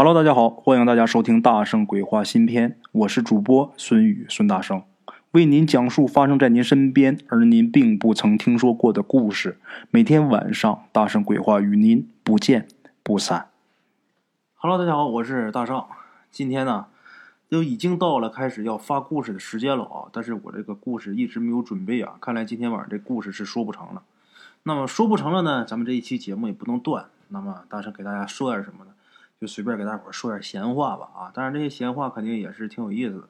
Hello，大家好，欢迎大家收听《大圣鬼话》新篇，我是主播孙宇孙大圣，为您讲述发生在您身边而您并不曾听说过的故事。每天晚上，《大圣鬼话》与您不见不散。Hello，大家好，我是大圣。今天呢，都已经到了开始要发故事的时间了啊！但是我这个故事一直没有准备啊，看来今天晚上这故事是说不成了。那么说不成了呢，咱们这一期节目也不能断。那么大圣给大家说点什么呢？就随便给大伙说点闲话吧啊！当然这些闲话肯定也是挺有意思的。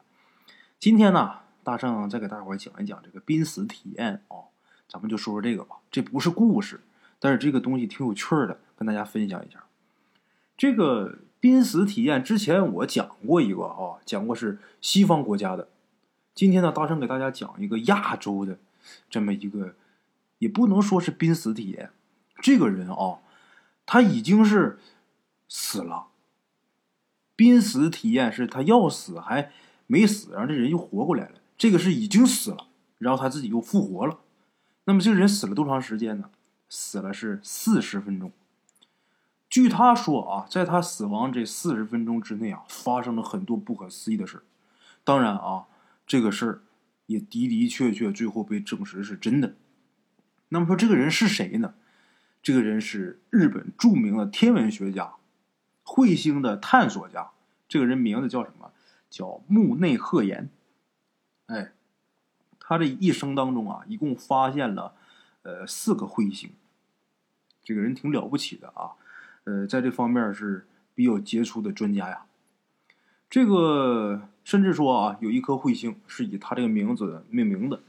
今天呢，大圣再给大伙讲一讲这个濒死体验啊，咱们就说说这个吧。这不是故事，但是这个东西挺有趣的，跟大家分享一下。这个濒死体验之前我讲过一个啊，讲过是西方国家的。今天呢，大圣给大家讲一个亚洲的这么一个，也不能说是濒死体验。这个人啊，他已经是。死了，濒死体验是他要死还没死，然后这人又活过来了。这个是已经死了，然后他自己又复活了。那么这个人死了多长时间呢？死了是四十分钟。据他说啊，在他死亡这四十分钟之内啊，发生了很多不可思议的事当然啊，这个事儿也的的确确最后被证实是真的。那么说这个人是谁呢？这个人是日本著名的天文学家。彗星的探索家，这个人名字叫什么？叫木内鹤彦。哎，他这一生当中啊，一共发现了呃四个彗星。这个人挺了不起的啊，呃，在这方面是比较杰出的专家呀。这个甚至说啊，有一颗彗星是以他这个名字命名的。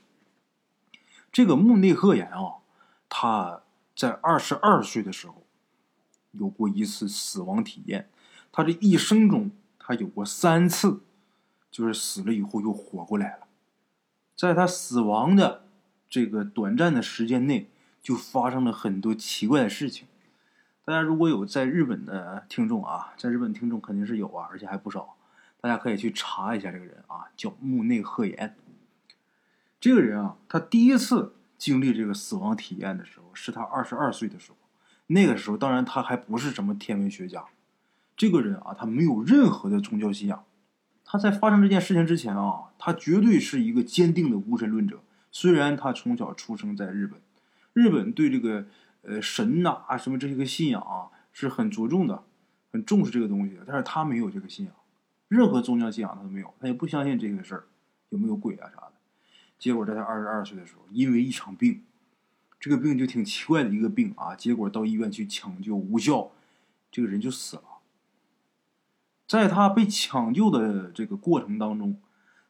这个木内鹤彦啊，他在二十二岁的时候。有过一次死亡体验，他这一生中，他有过三次，就是死了以后又活过来了。在他死亡的这个短暂的时间内，就发生了很多奇怪的事情。大家如果有在日本的听众啊，在日本听众肯定是有啊，而且还不少。大家可以去查一下这个人啊，叫木内鹤彦。这个人啊，他第一次经历这个死亡体验的时候，是他二十二岁的时候。那个时候，当然他还不是什么天文学家，这个人啊，他没有任何的宗教信仰。他在发生这件事情之前啊，他绝对是一个坚定的无神论者。虽然他从小出生在日本，日本对这个呃神呐啊什么这些个信仰啊是很着重的，很重视这个东西的。但是他没有这个信仰，任何宗教信仰他都没有，他也不相信这个事儿有没有鬼啊啥的。结果在他二十二岁的时候，因为一场病。这个病就挺奇怪的一个病啊，结果到医院去抢救无效，这个人就死了。在他被抢救的这个过程当中，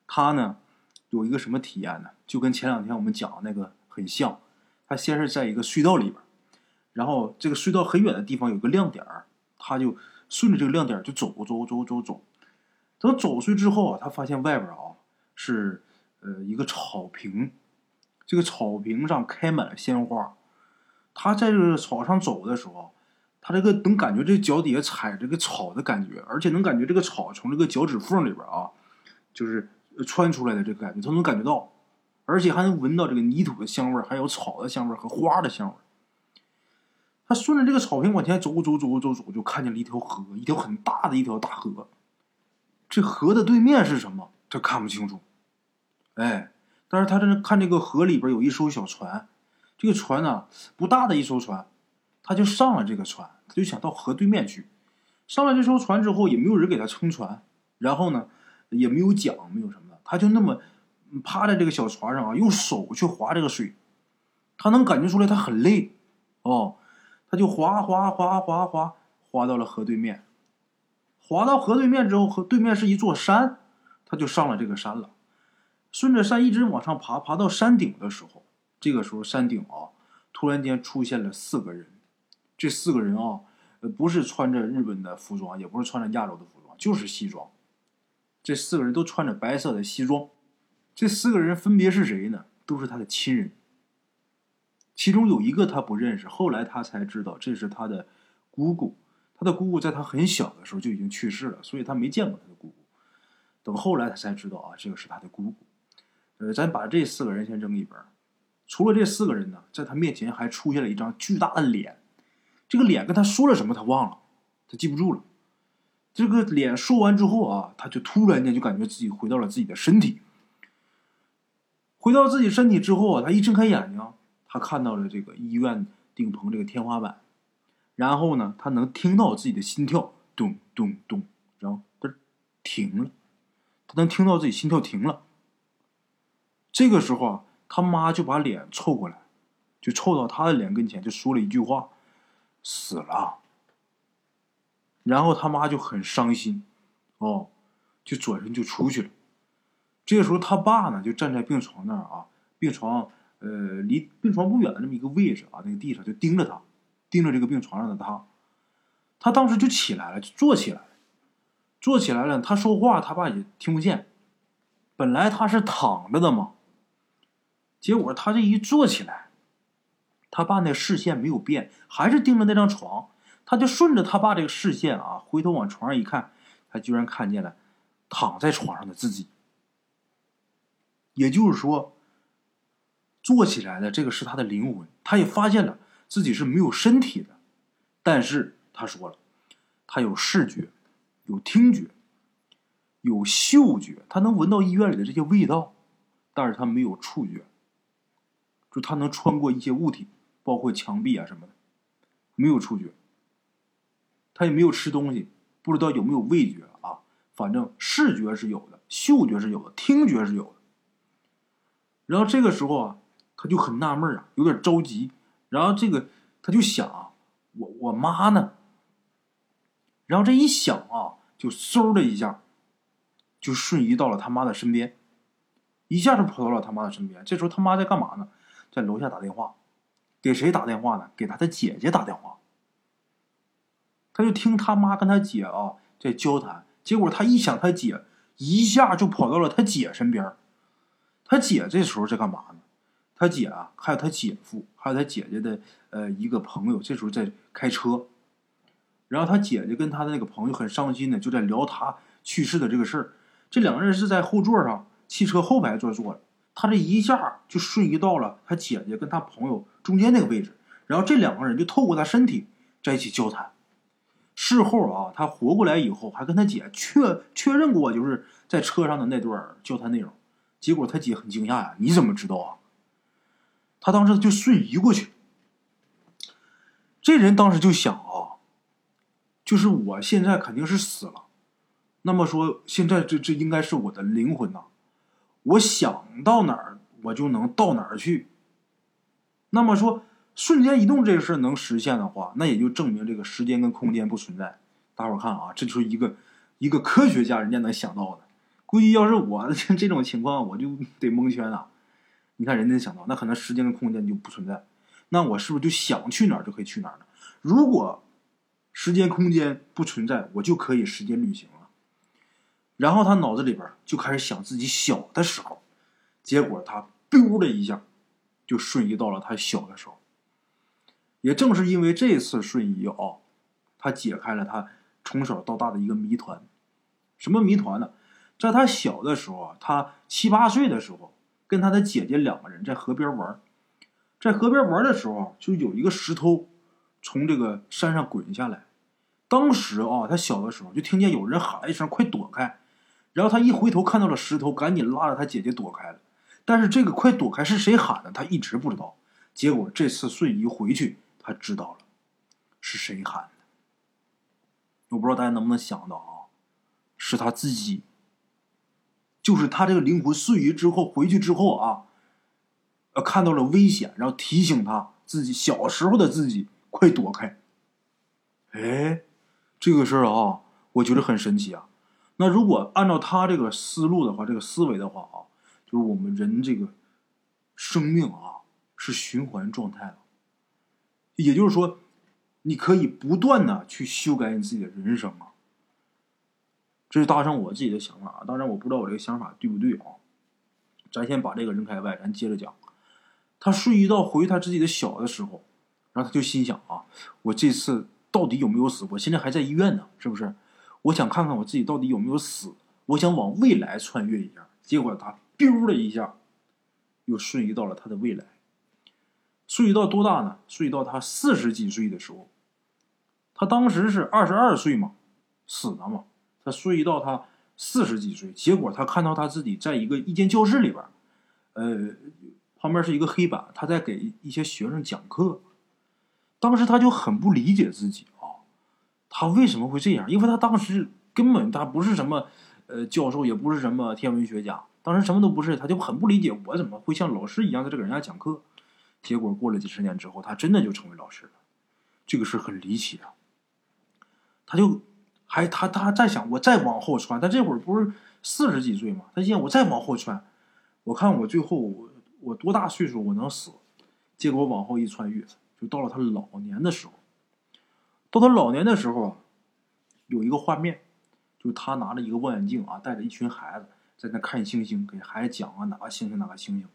他呢有一个什么体验呢？就跟前两天我们讲的那个很像。他先是在一个隧道里边，然后这个隧道很远的地方有个亮点儿，他就顺着这个亮点儿就走走走走走。等走出去之后啊，他发现外边啊是呃一个草坪。这个草坪上开满了鲜花，他在这个草上走的时候，他这个能感觉这脚底下踩这个草的感觉，而且能感觉这个草从这个脚趾缝里边啊，就是穿出来的这个感觉，他能感觉到，而且还能闻到这个泥土的香味，还有草的香味和花的香味。他顺着这个草坪往前走走走走走，就看见了一条河，一条很大的一条大河。这河的对面是什么？他看不清楚。哎。但是他这看这个河里边有一艘小船，这个船呢不大的一艘船，他就上了这个船，他就想到河对面去。上了这艘船之后，也没有人给他撑船，然后呢也没有桨，没有什么的，他就那么趴在这个小船上啊，用手去划这个水。他能感觉出来他很累，哦，他就划划划划划划到了河对面。划到河对面之后，河对面是一座山，他就上了这个山了。顺着山一直往上爬，爬到山顶的时候，这个时候山顶啊，突然间出现了四个人。这四个人啊，不是穿着日本的服装，也不是穿着亚洲的服装，就是西装。这四个人都穿着白色的西装。这四个人分别是谁呢？都是他的亲人。其中有一个他不认识，后来他才知道这是他的姑姑。他的姑姑在他很小的时候就已经去世了，所以他没见过他的姑姑。等后来他才知道啊，这个是他的姑姑。呃，咱把这四个人先扔一边除了这四个人呢，在他面前还出现了一张巨大的脸。这个脸跟他说了什么，他忘了，他记不住了。这个脸说完之后啊，他就突然间就感觉自己回到了自己的身体。回到自己身体之后啊，他一睁开眼睛，他看到了这个医院顶棚这个天花板，然后呢，他能听到自己的心跳咚咚咚，然后他停了，他能听到自己心跳停了。这个时候啊，他妈就把脸凑过来，就凑到他的脸跟前，就说了一句话：“死了。”然后他妈就很伤心，哦，就转身就出去了。这个时候他爸呢就站在病床那儿啊，病床呃离病床不远的这么一个位置啊，那个地上就盯着他，盯着这个病床上的他。他当时就起来了，就坐起来了，坐起来了。他说话他爸也听不见。本来他是躺着的嘛，结果他这一坐起来，他爸那视线没有变，还是盯着那张床。他就顺着他爸这个视线啊，回头往床上一看，他居然看见了躺在床上的自己。也就是说，坐起来的这个是他的灵魂。他也发现了自己是没有身体的，但是他说了，他有视觉，有听觉，有嗅觉，他能闻到医院里的这些味道，但是他没有触觉，就他能穿过一些物体，包括墙壁啊什么的，没有触觉。他也没有吃东西，不知道有没有味觉啊？反正视觉是有的，嗅觉是有的，听觉是有的。然后这个时候啊，他就很纳闷啊，有点着急。然后这个他就想啊，我我妈呢？然后这一想啊，就嗖的一下，就瞬移到了他妈的身边，一下就跑到了他妈的身边。这时候他妈在干嘛呢？在楼下打电话，给谁打电话呢？给他的姐姐打电话。他就听他妈跟他姐啊在交谈，结果他一想他姐，一下就跑到了他姐身边。他姐这时候在干嘛呢？他姐啊，还有他姐夫，还有他姐姐的呃一个朋友，这时候在开车。然后他姐姐跟他的那个朋友很伤心的就在聊他去世的这个事儿。这两个人是在后座上，汽车后排座坐着。他这一下就瞬移到了他姐姐跟他朋友中间那个位置，然后这两个人就透过他身体在一起交谈。事后啊，他活过来以后，还跟他姐确确认过，就是在车上的那段交谈内容。结果他姐很惊讶呀，你怎么知道啊？他当时就瞬移过去。这人当时就想啊，就是我现在肯定是死了，那么说现在这这应该是我的灵魂呐，我想到哪儿我就能到哪儿去。那么说。瞬间移动这个事儿能实现的话，那也就证明这个时间跟空间不存在。大伙儿看啊，这就是一个一个科学家人家能想到的。估计要是我 这种情况，我就得蒙圈了。你看人家想到，那可能时间跟空间就不存在。那我是不是就想去哪儿就可以去哪儿呢？如果时间空间不存在，我就可以时间旅行了。然后他脑子里边就开始想自己小的时候，结果他 biu 的一下就瞬移到了他小的时候。也正是因为这次瞬移啊，他解开了他从小到大的一个谜团。什么谜团呢？在他小的时候啊，他七八岁的时候，跟他的姐姐两个人在河边玩，在河边玩的时候，就有一个石头从这个山上滚下来。当时啊，他小的时候就听见有人喊了一声“快躲开”，然后他一回头看到了石头，赶紧拉着他姐姐躲开了。但是这个“快躲开”是谁喊的，他一直不知道。结果这次瞬移回去。他知道了，是谁喊的？我不知道大家能不能想到啊？是他自己，就是他这个灵魂瞬移之后回去之后啊，呃，看到了危险，然后提醒他自己小时候的自己快躲开。哎，这个事儿啊，我觉得很神奇啊。那如果按照他这个思路的话，这个思维的话啊，就是我们人这个生命啊是循环状态的。也就是说，你可以不断的去修改你自己的人生啊。这是搭上我自己的想法啊，当然我不知道我这个想法对不对啊。咱先把这个扔开外，咱接着讲。他瞬移到回他自己的小的时候，然后他就心想啊，我这次到底有没有死？我现在还在医院呢，是不是？我想看看我自己到底有没有死，我想往未来穿越一下。结果他丢了一下，又瞬移到了他的未来。瞬移到多大呢？瞬移到他四十几岁的时候，他当时是二十二岁嘛，死的嘛。他瞬移到他四十几岁，结果他看到他自己在一个一间教室里边，呃，旁边是一个黑板，他在给一些学生讲课。当时他就很不理解自己，他为什么会这样？因为他当时根本他不是什么呃教授，也不是什么天文学家，当时什么都不是，他就很不理解我怎么会像老师一样在这给人家讲课。结果过了几十年之后，他真的就成为老师了，这个事很离奇啊。他就还他他在想，我再往后穿，他这会儿不是四十几岁嘛？他想我再往后穿，我看我最后我多大岁数我能死？结果往后一穿越，就到了他老年的时候。到他老年的时候啊，有一个画面，就是他拿着一个望远镜啊，带着一群孩子在那看星星，给孩子讲啊哪个星星哪个星星。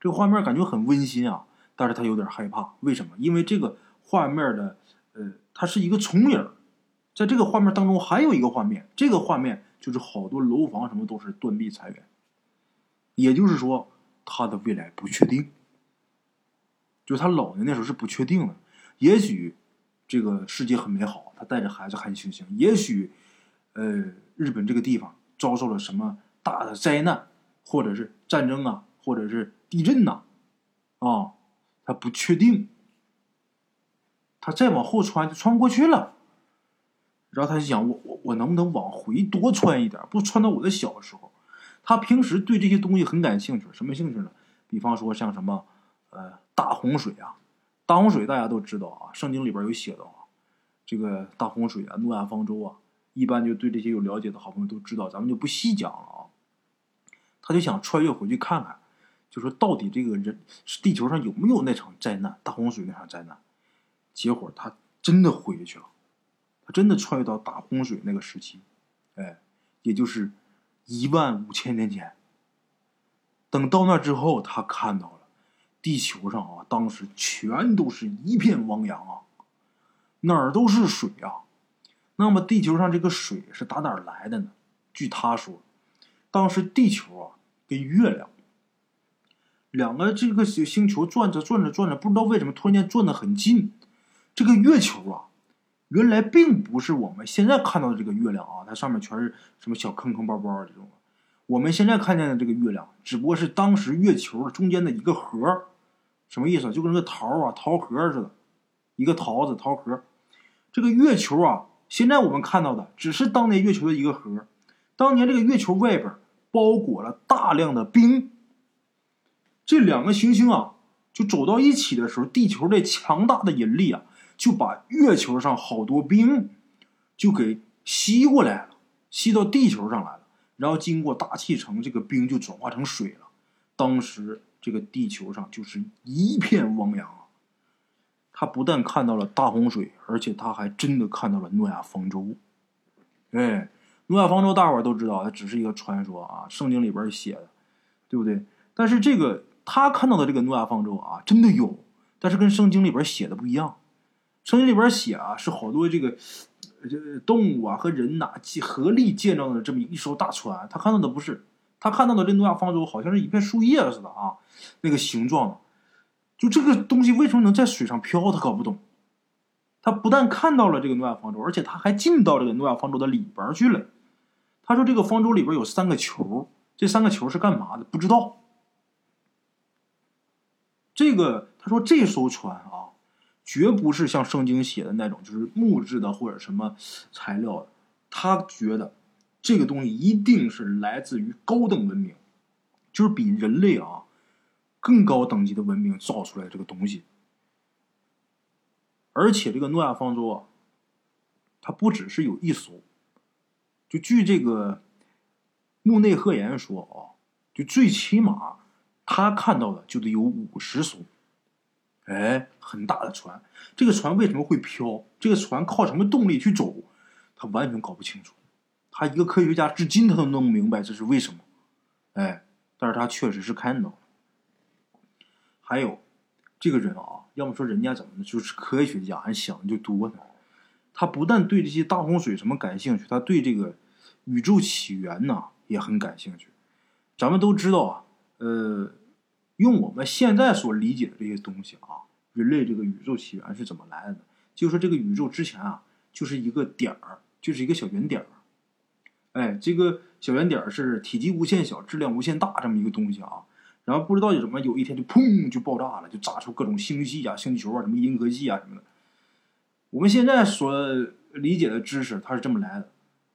这个画面感觉很温馨啊，但是他有点害怕。为什么？因为这个画面的，呃，它是一个重影，在这个画面当中还有一个画面，这个画面就是好多楼房什么都是断壁残垣，也就是说他的未来不确定，就是他老年那时候是不确定的。也许这个世界很美好，他带着孩子看星星；也许，呃，日本这个地方遭受了什么大的灾难，或者是战争啊，或者是。地震呐，啊，他不确定，他再往后穿就穿不过去了。然后他就想，我我我能不能往回多穿一点，不穿到我的小时候？他平时对这些东西很感兴趣，什么兴趣呢？比方说像什么，呃，大洪水啊，大洪水大家都知道啊，圣经里边有写到啊，这个大洪水啊，诺亚方舟啊，一般就对这些有了解的好朋友都知道，咱们就不细讲了啊。他就想穿越回去看看。就说到底，这个人是地球上有没有那场灾难，大洪水那场灾难？结果他真的回去了，他真的穿越到大洪水那个时期，哎，也就是一万五千年前。等到那之后，他看到地球上啊，当时全都是一片汪洋啊，哪儿都是水啊。那么地球上这个水是打哪儿来的呢？据他说，当时地球啊跟月亮。两个这个星球转着转着转着，不知道为什么突然间转得很近。这个月球啊，原来并不是我们现在看到的这个月亮啊，它上面全是什么小坑坑包包这种。我们现在看见的这个月亮，只不过是当时月球中间的一个核，什么意思？就跟那个桃啊桃核似的，一个桃子桃核。这个月球啊，现在我们看到的只是当年月球的一个核。当年这个月球外边包裹了大量的冰。这两个行星啊，就走到一起的时候，地球这强大的引力啊，就把月球上好多冰就给吸过来了，吸到地球上来了。然后经过大气层，这个冰就转化成水了。当时这个地球上就是一片汪洋啊。他不但看到了大洪水，而且他还真的看到了诺亚方舟。哎，诺亚方舟大伙儿都知道，它只是一个传说啊，圣经里边写的，对不对？但是这个。他看到的这个诺亚方舟啊，真的有，但是跟圣经里边写的不一样。圣经里边写啊，是好多这个这动物啊和人呐合力建造的这么一艘大船。他看到的不是，他看到的这诺亚方舟好像是一片树叶似的啊，那个形状。就这个东西为什么能在水上漂，他搞不懂。他不但看到了这个诺亚方舟，而且他还进到这个诺亚方舟的里边去了。他说这个方舟里边有三个球，这三个球是干嘛的？不知道。这个他说这艘船啊，绝不是像圣经写的那种，就是木质的或者什么材料的。他觉得这个东西一定是来自于高等文明，就是比人类啊更高等级的文明造出来这个东西。而且这个诺亚方舟啊，它不只是有一艘，就据这个穆内赫言说啊，就最起码。他看到的就得有五十艘，哎，很大的船。这个船为什么会飘？这个船靠什么动力去走？他完全搞不清楚。他一个科学家，至今他都弄不明白这是为什么。哎，但是他确实是看到了。还有，这个人啊，要么说人家怎么的，就是科学家，还想的就多呢。他不但对这些大洪水什么感兴趣，他对这个宇宙起源呢也很感兴趣。咱们都知道啊。呃，用我们现在所理解的这些东西啊，人类这个宇宙起源是怎么来的呢？就是说这个宇宙之前啊，就是一个点儿，就是一个小圆点儿。哎，这个小圆点是体积无限小、质量无限大这么一个东西啊。然后不知道有什么，有一天就砰就爆炸了，就炸出各种星系啊、星球啊、什么银河系啊什么的。我们现在所理解的知识，它是这么来的。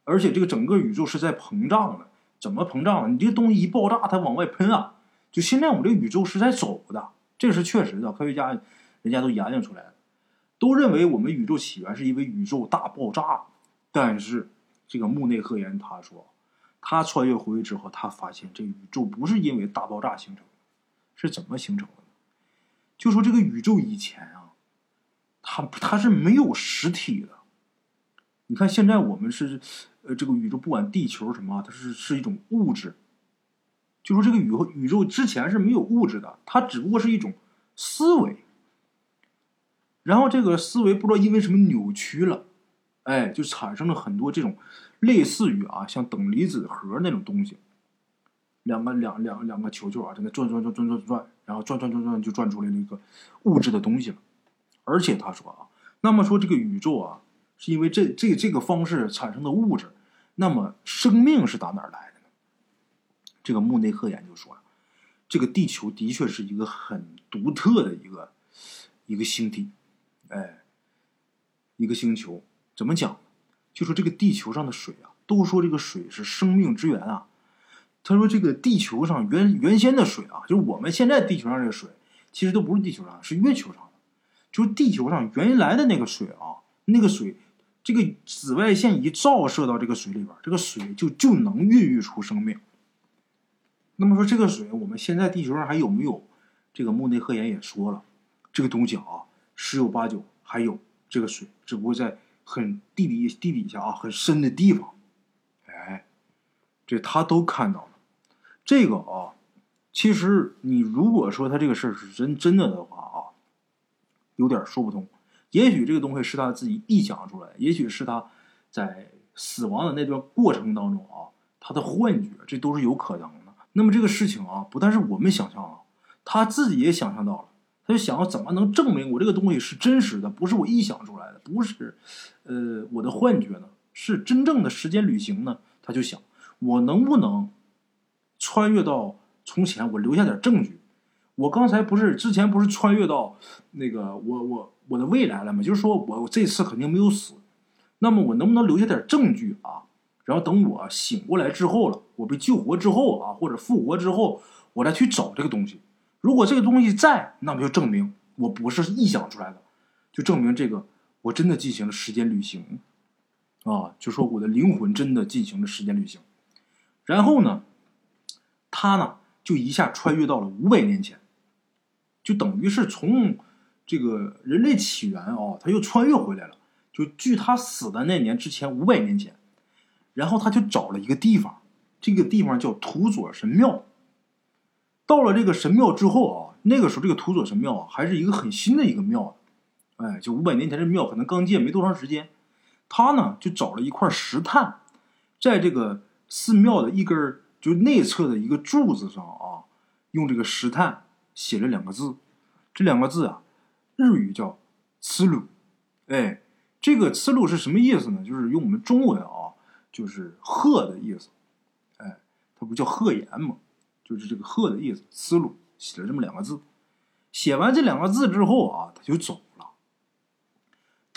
而且这个整个宇宙是在膨胀的，怎么膨胀？你这个东西一爆炸，它往外喷啊。就现在我们这个宇宙是在走的，这个是确实的，科学家人家都研究出来了，都认为我们宇宙起源是因为宇宙大爆炸。但是这个穆内赫言他说。他穿越回去之后，他发现这宇宙不是因为大爆炸形成的，是怎么形成的？就说这个宇宙以前啊，它它是没有实体的。你看现在我们是，呃，这个宇宙不管地球什么，它是是一种物质。就说这个宇宙宇宙之前是没有物质的，它只不过是一种思维。然后这个思维不知道因为什么扭曲了，哎，就产生了很多这种。类似于啊，像等离子核那种东西，两个两两两个球球啊，在那转转转转转转，然后转转转转就转出来那个物质的东西了。而且他说啊，那么说这个宇宙啊，是因为这这这个方式产生的物质，那么生命是打哪儿来的呢？这个穆内克研究说呀，这个地球的确是一个很独特的一个一个星体，哎，一个星球，怎么讲？就说这个地球上的水啊，都说这个水是生命之源啊。他说这个地球上原原先的水啊，就是我们现在地球上这个水，其实都不是地球上，是月球上的。就是地球上原来的那个水啊，那个水，这个紫外线一照射到这个水里边，这个水就就能孕育出生命。那么说这个水，我们现在地球上还有没有？这个穆内赫言也说了，这个东西啊，十有八九还有这个水，只不过在。很地底地底下啊，很深的地方，哎，这他都看到了。这个啊，其实你如果说他这个事儿是真真的的话啊，有点说不通。也许这个东西是他自己臆想出来，也许是他在死亡的那段过程当中啊，他的幻觉，这都是有可能的。那么这个事情啊，不但是我们想象啊，他自己也想象到了。他就想要怎么能证明我这个东西是真实的，不是我臆想出来，不是，呃，我的幻觉呢？是真正的时间旅行呢？他就想，我能不能穿越到从前，我留下点证据？我刚才不是之前不是穿越到那个我我我的未来了吗？就是说我这次肯定没有死，那么我能不能留下点证据啊？然后等我醒过来之后了，我被救活之后啊，或者复活之后，我再去找这个东西。如果这个东西在，那么就证明我不是臆想出来的，就证明这个我真的进行了时间旅行，啊，就说我的灵魂真的进行了时间旅行。然后呢，他呢就一下穿越到了五百年前，就等于是从这个人类起源啊，他又穿越回来了。就距他死的那年之前五百年前，然后他就找了一个地方，这个地方叫土佐神庙。到了这个神庙之后啊，那个时候这个土佐神庙啊还是一个很新的一个庙，哎，就五百年前这庙可能刚建没多长时间，他呢就找了一块石炭，在这个寺庙的一根就内侧的一个柱子上啊，用这个石炭写了两个字，这两个字啊，日语叫“慈鲁”，哎，这个“慈鲁”是什么意思呢？就是用我们中文啊，就是“鹤”的意思，哎，它不叫鹤岩吗？就是这个“鹤”的意思，思路写了这么两个字。写完这两个字之后啊，他就走。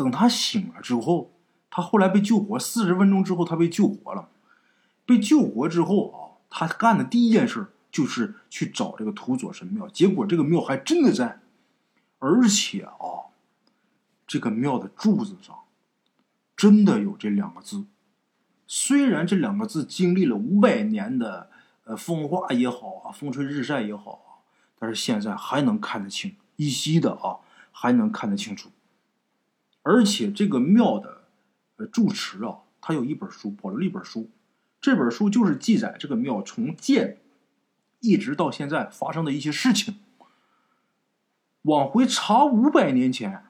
等他醒了之后，他后来被救活，四十分钟之后他被救活了。被救活之后啊，他干的第一件事就是去找这个土佐神庙。结果这个庙还真的在，而且啊，这个庙的柱子上真的有这两个字。虽然这两个字经历了五百年的。呃，风化也好啊，风吹日晒也好啊，但是现在还能看得清，依稀的啊，还能看得清楚。而且这个庙的呃住持啊，他有一本书，保留了一本书，这本书就是记载这个庙从建一直到现在发生的一些事情。往回查五百年前，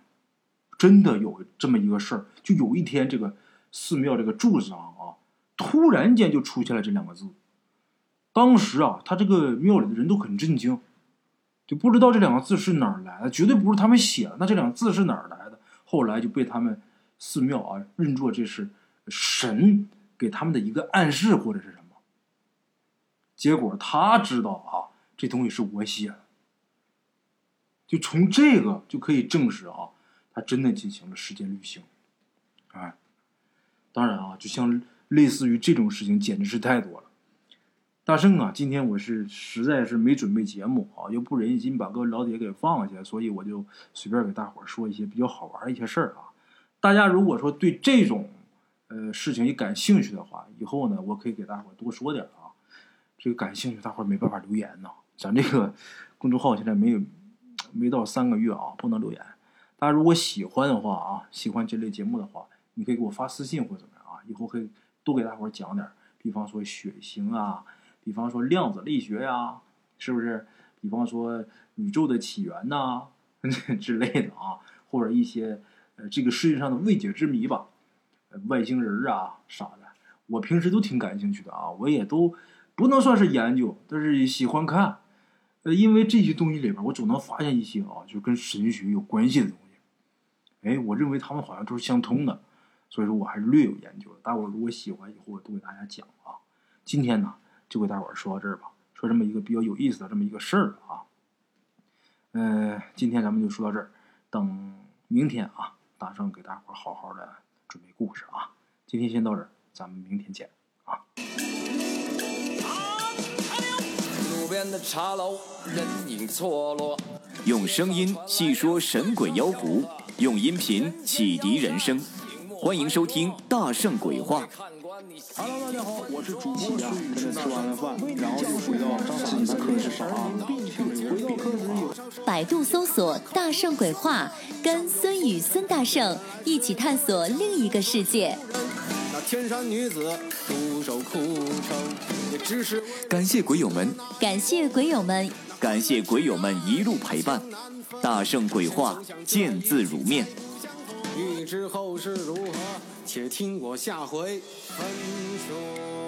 真的有这么一个事儿，就有一天这个寺庙这个柱子上啊，突然间就出现了这两个字。当时啊，他这个庙里的人都很震惊，就不知道这两个字是哪儿来的，绝对不是他们写的。那这两个字是哪儿来的？后来就被他们寺庙啊认作这是神给他们的一个暗示或者是什么。结果他知道啊，这东西是我写的，就从这个就可以证实啊，他真的进行了时间旅行。哎，当然啊，就像类似于这种事情，简直是太多了。大圣啊，今天我是实在是没准备节目啊，又不忍心把各位老铁给放下，所以我就随便给大伙儿说一些比较好玩的一些事儿啊。大家如果说对这种呃事情也感兴趣的话，以后呢，我可以给大伙儿多说点啊。这个感兴趣，大伙儿没办法留言呐。咱这个 公众号现在没有没到三个月啊，不能留言。大家如果喜欢的话啊，喜欢这类节目的话，你可以给我发私信或者怎么样啊，以后可以多给大伙儿讲点，比方说血型啊。比方说量子力学呀，是不是？比方说宇宙的起源呐 之类的啊，或者一些这个世界上的未解之谜吧，外星人啊啥的，我平时都挺感兴趣的啊，我也都不能算是研究，但是喜欢看。呃，因为这些东西里边，我总能发现一些啊，就跟神学有关系的东西。哎，我认为他们好像都是相通的，所以说我还是略有研究。大伙如果喜欢，以后我都给大家讲啊。今天呢。就给大伙儿说到这儿吧，说这么一个比较有意思的这么一个事儿啊。嗯，今天咱们就说到这儿，等明天啊，大圣给大伙儿好好的准备故事啊。今天先到这儿，咱们明天见啊。路边的茶楼，人影错落。用声音细说神鬼妖狐，用音频启迪人生，欢迎收听《大圣鬼话》。Hello，大家好，我是主播孙宇。吃完了饭，然后就回到自己的课室上啊。百度搜索“大圣鬼话”，跟孙宇、孙大圣一起探索另一个世界。那天山女子独守空城，也只是感谢鬼友们，感谢鬼友们，感谢鬼友们一路陪伴。大圣鬼话，见字如面。欲知后事如何？且听我下回分说。